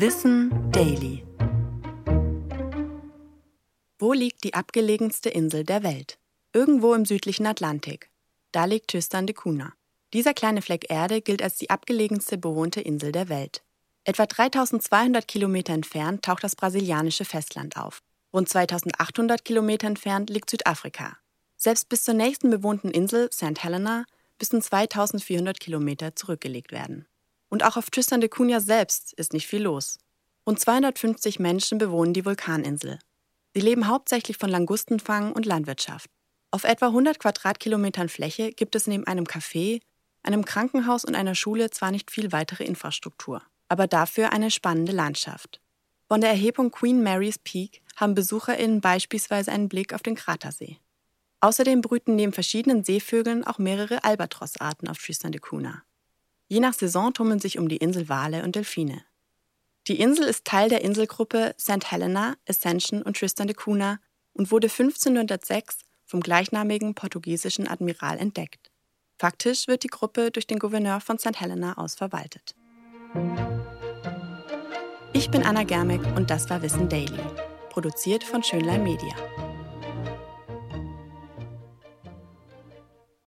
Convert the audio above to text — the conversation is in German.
Wissen Daily. Wo liegt die abgelegenste Insel der Welt? Irgendwo im südlichen Atlantik. Da liegt Tristan de Cunha. Dieser kleine Fleck Erde gilt als die abgelegenste bewohnte Insel der Welt. Etwa 3200 Kilometer entfernt taucht das brasilianische Festland auf. Rund 2800 Kilometer entfernt liegt Südafrika. Selbst bis zur nächsten bewohnten Insel, St. Helena, müssen 2400 Kilometer zurückgelegt werden. Und auch auf Tristan de Cunha selbst ist nicht viel los. Rund 250 Menschen bewohnen die Vulkaninsel. Sie leben hauptsächlich von Langustenfang und Landwirtschaft. Auf etwa 100 Quadratkilometern Fläche gibt es neben einem Café, einem Krankenhaus und einer Schule zwar nicht viel weitere Infrastruktur, aber dafür eine spannende Landschaft. Von der Erhebung Queen Mary's Peak haben BesucherInnen beispielsweise einen Blick auf den Kratersee. Außerdem brüten neben verschiedenen Seevögeln auch mehrere Albatrossarten auf Tristan de Cunha. Je nach Saison tummeln sich um die Insel Wale und Delfine. Die Insel ist Teil der Inselgruppe St. Helena, Ascension und Tristan de Cunha und wurde 1506 vom gleichnamigen portugiesischen Admiral entdeckt. Faktisch wird die Gruppe durch den Gouverneur von St. Helena aus verwaltet. Ich bin Anna Germeck und das war Wissen Daily, produziert von Schönlein Media.